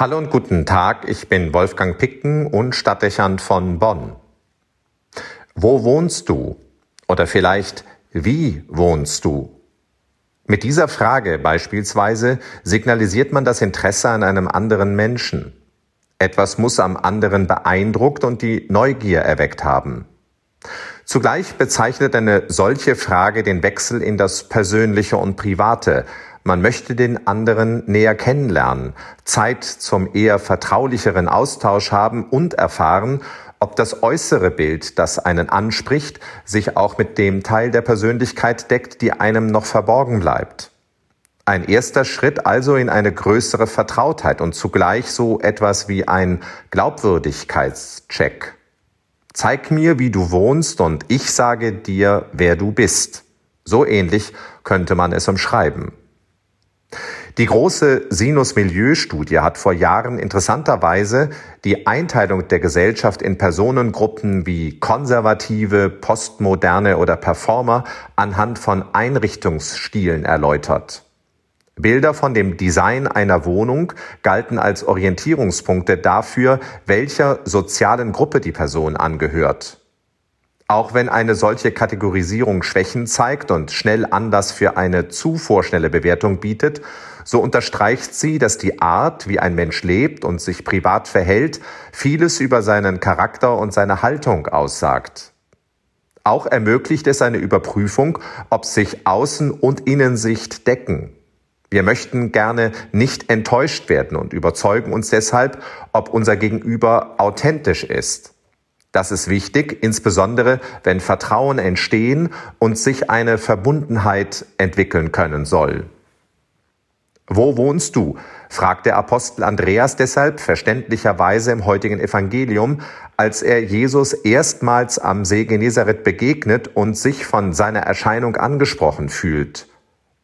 Hallo und guten Tag, ich bin Wolfgang Picken und Stadtdechant von Bonn. Wo wohnst du? Oder vielleicht, wie wohnst du? Mit dieser Frage beispielsweise signalisiert man das Interesse an einem anderen Menschen. Etwas muss am anderen beeindruckt und die Neugier erweckt haben. Zugleich bezeichnet eine solche Frage den Wechsel in das Persönliche und Private, man möchte den anderen näher kennenlernen, Zeit zum eher vertraulicheren Austausch haben und erfahren, ob das äußere Bild, das einen anspricht, sich auch mit dem Teil der Persönlichkeit deckt, die einem noch verborgen bleibt. Ein erster Schritt also in eine größere Vertrautheit und zugleich so etwas wie ein Glaubwürdigkeitscheck. Zeig mir, wie du wohnst und ich sage dir, wer du bist. So ähnlich könnte man es umschreiben. Die große Sinus-Milieu-Studie hat vor Jahren interessanterweise die Einteilung der Gesellschaft in Personengruppen wie Konservative, Postmoderne oder Performer anhand von Einrichtungsstilen erläutert. Bilder von dem Design einer Wohnung galten als Orientierungspunkte dafür, welcher sozialen Gruppe die Person angehört. Auch wenn eine solche Kategorisierung Schwächen zeigt und schnell Anlass für eine zu vorschnelle Bewertung bietet, so unterstreicht sie, dass die Art, wie ein Mensch lebt und sich privat verhält, vieles über seinen Charakter und seine Haltung aussagt. Auch ermöglicht es eine Überprüfung, ob sich Außen- und Innensicht decken. Wir möchten gerne nicht enttäuscht werden und überzeugen uns deshalb, ob unser Gegenüber authentisch ist. Das ist wichtig, insbesondere wenn Vertrauen entstehen und sich eine Verbundenheit entwickeln können soll. Wo wohnst du? fragt der Apostel Andreas deshalb verständlicherweise im heutigen Evangelium, als er Jesus erstmals am See Genezareth begegnet und sich von seiner Erscheinung angesprochen fühlt.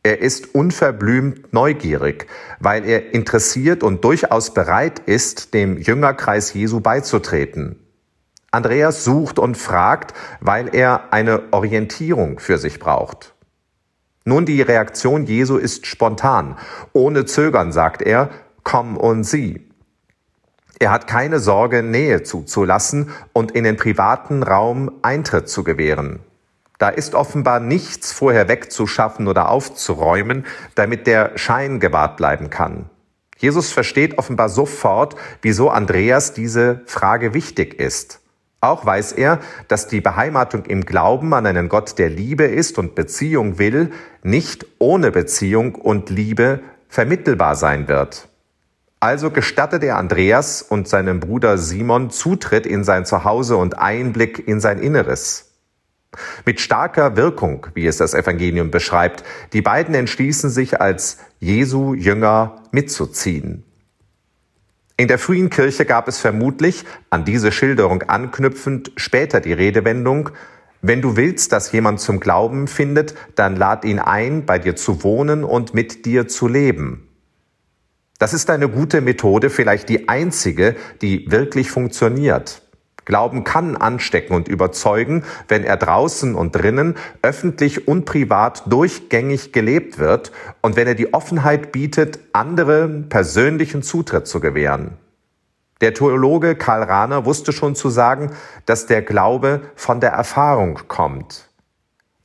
Er ist unverblümt neugierig, weil er interessiert und durchaus bereit ist, dem Jüngerkreis Jesu beizutreten. Andreas sucht und fragt, weil er eine Orientierung für sich braucht. Nun, die Reaktion Jesu ist spontan. Ohne Zögern sagt er, komm und sieh. Er hat keine Sorge, Nähe zuzulassen und in den privaten Raum Eintritt zu gewähren. Da ist offenbar nichts vorher wegzuschaffen oder aufzuräumen, damit der Schein gewahrt bleiben kann. Jesus versteht offenbar sofort, wieso Andreas diese Frage wichtig ist. Auch weiß er, dass die Beheimatung im Glauben an einen Gott der Liebe ist und Beziehung will, nicht ohne Beziehung und Liebe vermittelbar sein wird. Also gestattet er Andreas und seinem Bruder Simon Zutritt in sein Zuhause und Einblick in sein Inneres. Mit starker Wirkung, wie es das Evangelium beschreibt, die beiden entschließen sich als Jesu Jünger mitzuziehen. In der frühen Kirche gab es vermutlich, an diese Schilderung anknüpfend, später die Redewendung, wenn du willst, dass jemand zum Glauben findet, dann lad ihn ein, bei dir zu wohnen und mit dir zu leben. Das ist eine gute Methode, vielleicht die einzige, die wirklich funktioniert. Glauben kann anstecken und überzeugen, wenn er draußen und drinnen, öffentlich und privat durchgängig gelebt wird und wenn er die Offenheit bietet, anderen persönlichen Zutritt zu gewähren. Der Theologe Karl Rahner wusste schon zu sagen, dass der Glaube von der Erfahrung kommt.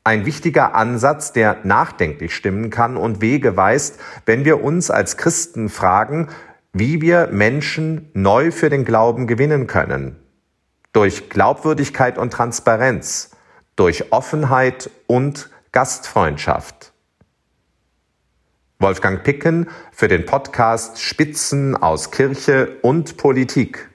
Ein wichtiger Ansatz, der nachdenklich stimmen kann und Wege weist, wenn wir uns als Christen fragen, wie wir Menschen neu für den Glauben gewinnen können durch Glaubwürdigkeit und Transparenz, durch Offenheit und Gastfreundschaft. Wolfgang Picken für den Podcast Spitzen aus Kirche und Politik.